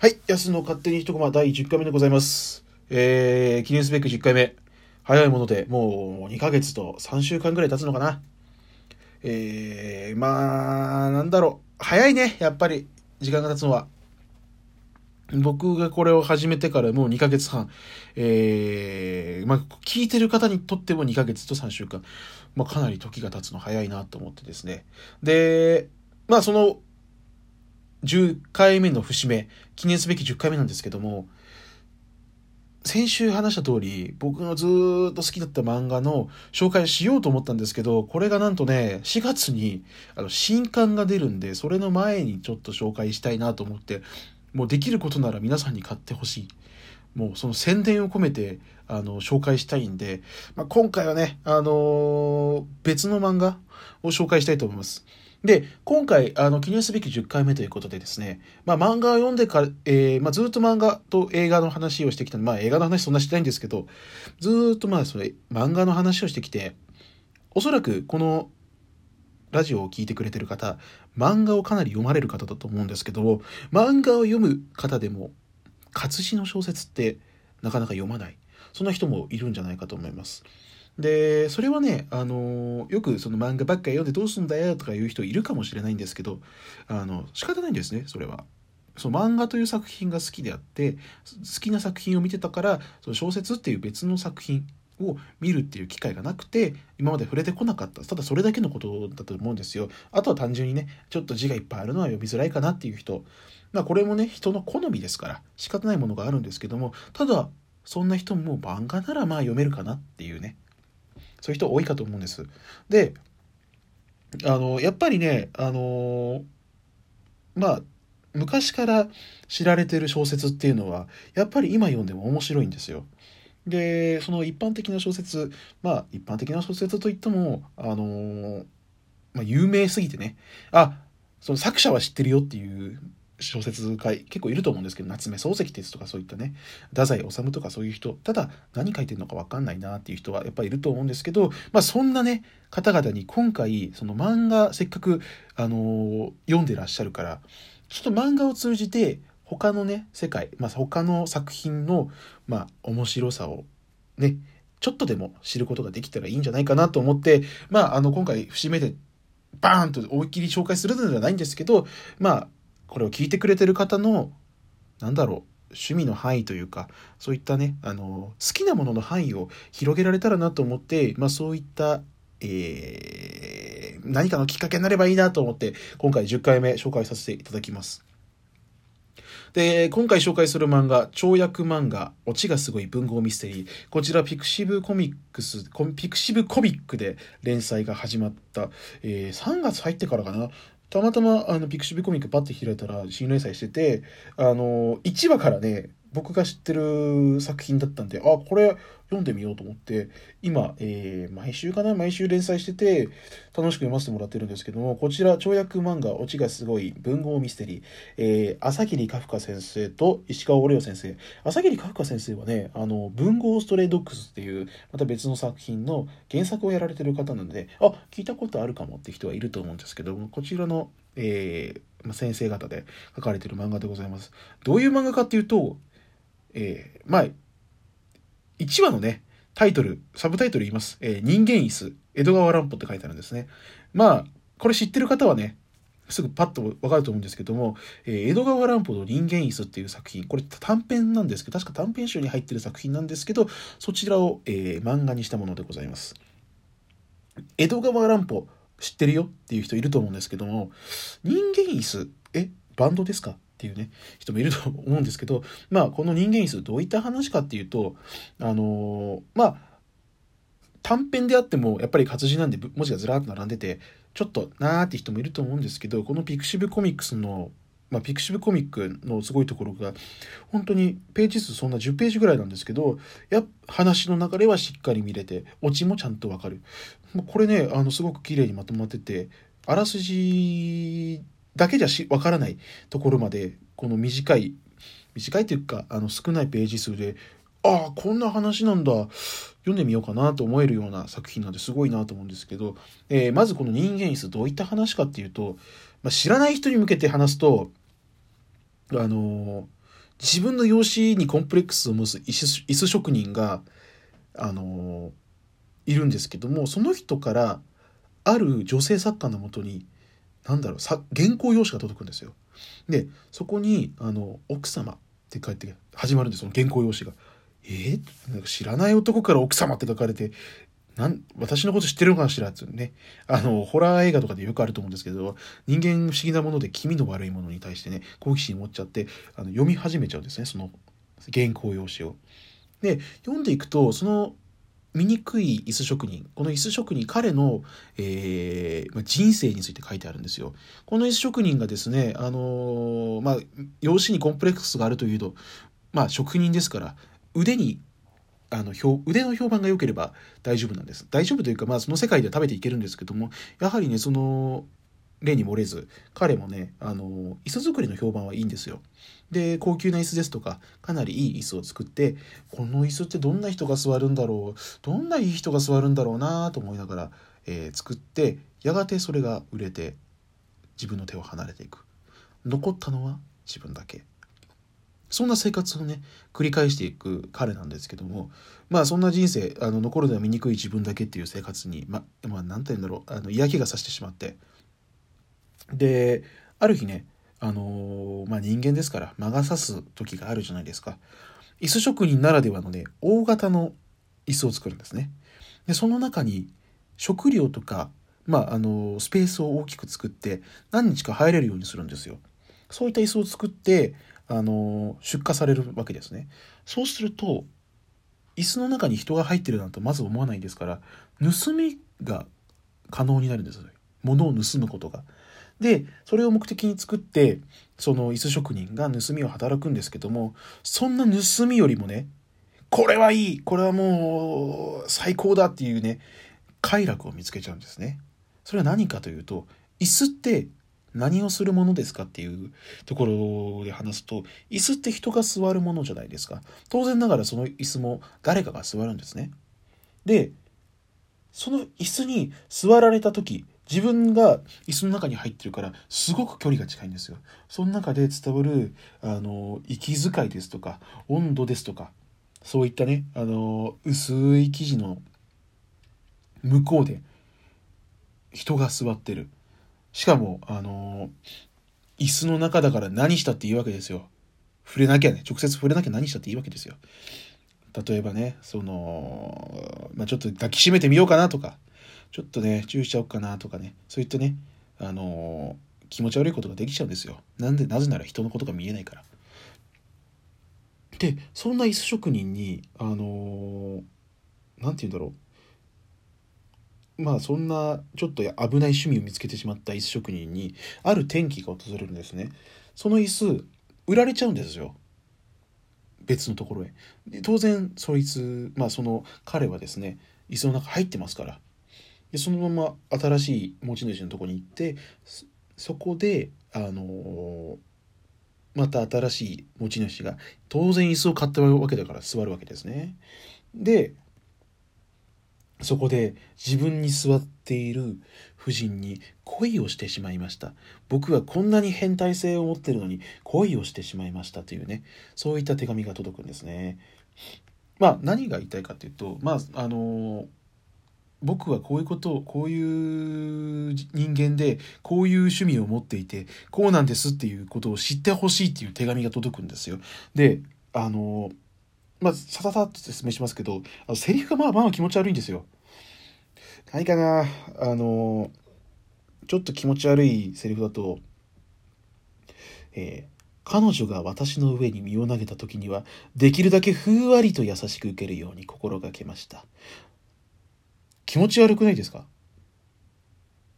はい、安の勝手に一コマ第10回目でございます。えー、記念すべき10回目。早いもので、もう2ヶ月と3週間ぐらい経つのかな。えー、まあ、なんだろう。早いね、やっぱり、時間が経つのは。僕がこれを始めてからもう2ヶ月半。えー、まあ、聞いてる方にとっても2ヶ月と3週間。まあ、かなり時が経つの早いなと思ってですね。で、まあ、その、10回目の節目、記念すべき10回目なんですけども、先週話した通り、僕のずっと好きだった漫画の紹介しようと思ったんですけど、これがなんとね、4月にあの新刊が出るんで、それの前にちょっと紹介したいなと思って、もうできることなら皆さんに買ってほしい。もうその宣伝を込めて、あの、紹介したいんで、まあ、今回はね、あのー別の漫画を紹介したいと思います。で、今回、あの、記念すべき10回目ということでですね、まあ、漫画を読んでから、えーまあ、ずっと漫画と映画の話をしてきたまあ、映画の話そんなしてないんですけど、ずっとまあ、それ、漫画の話をしてきて、おそらく、この、ラジオを聞いてくれてる方、漫画をかなり読まれる方だと思うんですけど、漫画を読む方でも、活字の小説って、なかなか読まない。そんな人もいるんじゃないかと思います。でそれはね、あのよくその漫画ばっか読んでどうすんだよとか言う人いるかもしれないんですけどあの仕方ないんですねそれは。その漫画という作品が好きであって好きな作品を見てたからその小説っていう別の作品を見るっていう機会がなくて今まで触れてこなかった。ただそれだけのことだと思うんですよ。あとは単純にねちょっと字がいっぱいあるのは読みづらいかなっていう人。まあこれもね人の好みですから仕方ないものがあるんですけどもただそんな人も漫画ならまあ読めるかなっていうね。そういう人多いかと思うんです。で、あの、やっぱりね、あの、まあ、昔から知られてる小説っていうのは、やっぱり今読んでも面白いんですよ。で、その一般的な小説、まあ、一般的な小説といっても、あの、まあ、有名すぎてね、あ、その作者は知ってるよっていう小説家結構いると思うんですけど夏目漱石哲とかそういったね太宰治とかそういう人ただ何書いてるのか分かんないなっていう人はやっぱりいると思うんですけど、まあ、そんなね方々に今回その漫画せっかく、あのー読んでらっしゃるからちょっと漫画を通じて他のね世界、まあ、他の作品の、まあ、面白さをねちょっとでも知ることができたらいいんじゃないかなと思って、まあ、あの今回節目でバーンと思いっきり紹介するのではないんですけどまあこれを聞いてくれてる方のなんだろう趣味の範囲というかそういったねあの好きなものの範囲を広げられたらなと思って、まあ、そういった、えー何かのきっかけになればいいなと思って今回10回目紹介させていただきます。で、今回紹介する漫画、跳躍漫画、オチがすごい文豪ミステリー。こちら、ピクシブコミックス、コピクシブコミックで連載が始まった、えー3月入ってからかな。たまたま、あの、ピクシブコミックパッて開いたら、新連載してて、あの、1話からね、僕が知ってる作品だったんで、あ、これ読んでみようと思って、今、えー毎週かな毎週連載してて、楽しく読ませてもらってるんですけども、こちら、跳躍漫画、オチがすごい文豪ミステリー、えー、朝霧カフカ先生と石川オレオ先生。朝霧カフカ先生はね、あの、文豪ストレイドッグスっていう、また別の作品の原作をやられてる方なので、あ、聞いたことあるかもって人はいると思うんですけども、こちらの、えーま先生方で書かれてる漫画でございます。どういう漫画かっていうと、えーまあ、1話のね、タイトル、サブタイトル言います。えー人間椅子、江戸川乱歩って書いてあるんですね。まあ、これ知ってる方はね、すぐパッとわかると思うんですけども、えー江戸川乱歩の人間椅子っていう作品、これ短編なんですけど、確か短編集に入ってる作品なんですけど、そちらを、えー漫画にしたものでございます。江戸川乱歩知ってるよっていう人いると思うんですけども、人間椅子、え、バンドですか？っていうね、人もいると思うんですけど、まあ、この人間椅子どういった話かっていうと、あのまあ、短編であってもやっぱり活字なんで文字がずらっと並んでてちょっとなーって人もいると思うんですけどこのピクシブコミックスの、まあ、ピクシブコミックのすごいところが本当にページ数そんな10ページぐらいなんですけどや話の流れはしっかり見れてオチもちゃんとわかる。これねあのすごく綺麗にまとまっててあらすじだけじゃわからないところまでこの短い短いというかあの少ないページ数でああこんな話なんだ。読んでみようかなと思えるような作品なんですごいなと思うんですけど、えーまずこの人間椅子どういった話かっていうと、まあ、知らない人に向けて話すとあのー自分の容姿にコンプレックスを持つ椅子椅子職人が、あのいるんですけどもその人からある女性作家のもとに何だろうさ原稿用紙が届くんですよ。でそこにあの「奥様」って書いて始まるんですその原稿用紙が。えー、なんか知らない男から奥様って書かれてなん私のこと知ってるのかしらってねあのホラー映画とかでよくあると思うんですけど人間不思議なもので気味の悪いものに対してね好奇心持っちゃってあの読み始めちゃうんですねその原稿用紙を。で読んでいくとその醜い椅子職人この椅子職人彼の、えー、人生について書いてあるんですよ。この椅子職人がですねあのー、まあ容姿にコンプレックスがあるというとまあ職人ですから腕にあの腕の評判が良ければ大丈夫なんです。大丈夫というか、まあ、その世界では食べていけるんですけどもやはりねその例に漏れず彼もねあの椅子作りの評判はいいんですよ。で高級な椅子ですとかかなりいい椅子を作ってこの椅子ってどんな人が座るんだろうどんないい人が座るんだろうなと思いながら、えー、作ってやがてそれが売れて自分の手を離れていく残ったのは自分だけそんな生活をね繰り返していく彼なんですけどもまあそんな人生あの残るのは醜い自分だけっていう生活にままあ何て言うんだろうあの嫌気がさしてしまってである日ねあのー、まあ人間ですから魔が差す時があるじゃないですか。椅子職人ならではのね大型の椅子を作るんですね。でその中に食料とかまああのー、スペースを大きく作って何日か入れるようにするんですよ。そういった椅子を作ってあの出荷されるわけですね。そうすると椅子の中に人が入ってるなんてまず思わないですから盗みが可能になるんです物を盗むことが。でそれを目的に作ってその椅子職人が盗みを働くんですけどもそんな盗みよりもねこれはいいこれはもう最高だっていうね快楽を見つけちゃうんですね。それは何かというと椅子って何をするものですかっていうところで話すと椅子って人が座るものじゃないですか当然ながらその椅子も誰かが座るんですねでその椅子に座られた時自分が椅子の中に入ってるからすごく距離が近いんですよその中で伝わるあの息遣いですとか温度ですとかそういったねあの薄い生地の向こうで人が座ってるしかも、あの、椅子の中だから何したっていいわけですよ。触れなきゃね、直接触れなきゃ何したっていいわけですよ。例えばね、その、まあ、ちょっと抱きしめてみようかなとか、ちょっとね、注意しちゃおうかなとかね、そういったね、あのー、気持ち悪いことができちゃうんですよ。なんで、なぜなら人のことが見えないから。で、そんな椅子職人に、あのー、て言うんだろう。まあそんなちょっと危ない趣味を見つけてしまった椅子職人にある転機が訪れるんですねその椅子売られちゃうんですよ別のところへで当然そいつまあその彼はですね椅子の中入ってますからでそのまま新しい持ち主のとこに行ってそこであのー、また新しい持ち主が当然椅子を買ったわけだから座るわけですねでそこで自分に座っている夫人に恋をしてしまいました。僕はこんなに変態性を持ってるのに恋をしてしまいましたというね、そういった手紙が届くんですね。まあ何が言いたいかというと、まああの僕はこういうことこういう人間でこういう趣味を持っていてこうなんですっていうことを知ってほしいっていう手紙が届くんですよ。であのまあ、さささっと説明しますけど、あのセリフがまあまあ気持ち悪いんですよ。何かな、あの、ちょっと気持ち悪いセリフだと、えー、彼女が私の上に身を投げた時には、できるだけふんわりと優しく受けるように心がけました。気持ち悪くないですか？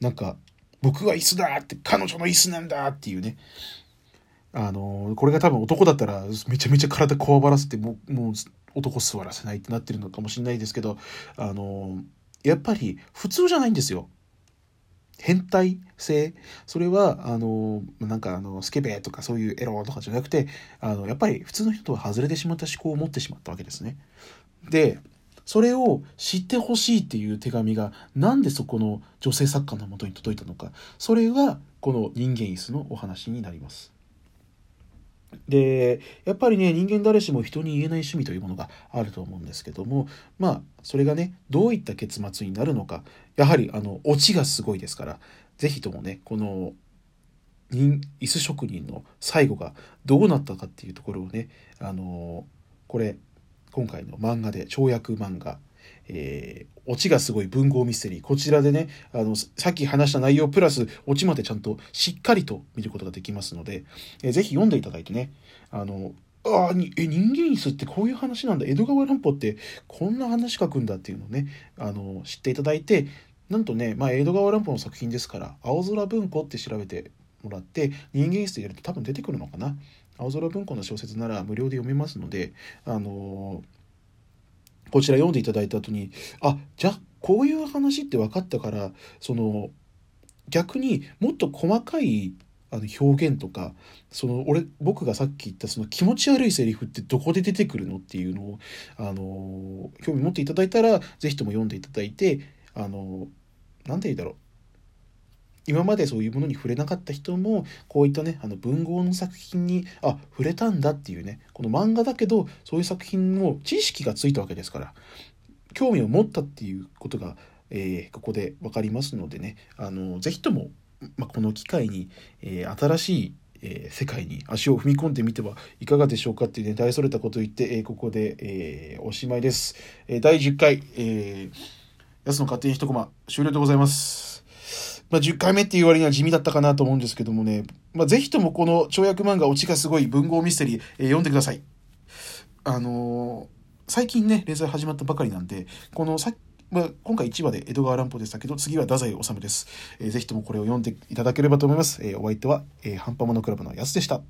なんか、僕は椅子だって、彼女の椅子なんだっていうね。あのこれが多分男だったらめちゃめちゃ体こわばらせてもうもう男座らせないってなってるのかもしれないですけどあのやっぱり普通じゃないんですよ。変態性それはあのなんかあのスケベとかそういうエロとかじゃなくてあのやっぱり普通の人とは外れてしまった思考を持ってしまったわけですね。でそれを知ってほしいっていう手紙がなんでそこの女性作家のもとに届いたのかそれはこの人間椅子のお話になります。でやっぱりね人間誰しも人に言えない趣味というものがあると思うんですけどもまあそれがねどういった結末になるのかやはりあのオチがすごいですから是非ともねこの人椅子職人の最後がどうなったかっていうところをねあのこれ今回の漫画で跳躍漫画えー、オチがすごい文豪ミステリー。こちらでね、あの、さっき話した内容プラス、オチまでちゃんとしっかりと見ることができますので、えー、ぜひ読んでいただいてね、あの、ああ、え、人間椅子ってこういう話なんだ。江戸川乱歩ってこんな話書くんだっていうのをね、あの、知っていただいて、なんとね、まあ、江戸川乱歩の作品ですから、青空文庫って調べてもらって、人間椅子でやると多分出てくるのかな。青空文庫の小説なら無料で読めますので、あのーこちら読んでいただいた後にあじゃあこういう話って分かったからその逆にもっと細かいあの表現とかその俺僕がさっき言ったその気持ち悪いセリフってどこで出てくるのっていうのをあの興味持っていただいたら是非とも読んでいただいてあの何て言うんだろう。今までそういうものに触れなかった人もこういったねあの文豪の作品にあ触れたんだっていうねこの漫画だけどそういう作品も知識がついたわけですから興味を持ったっていうことが、えー、ここで分かりますのでねあのぜひとも、まあ、この機会に、えー、新しいえー、世界に足を踏み込んでみてはいかがでしょうかっていうね大それたことを言って、えー、ここで、えー、おしまいです、え第10回、えー、安の勝手に一コマ終了でございます。まあ、10回目っていう割には地味だったかなと思うんですけどもね、まあ、ぜひともこの跳躍漫画オチがすごい文豪ミステリー、えー、読んでください。あのー、最近ね、連載始まったばかりなんで、このさまあ、今回1話で江戸川乱歩でしたけど、次は太宰治です。えー、ぜひともこれを読んでいただければと思います。えー、お相手は、えー、半端モノクラブの安でした。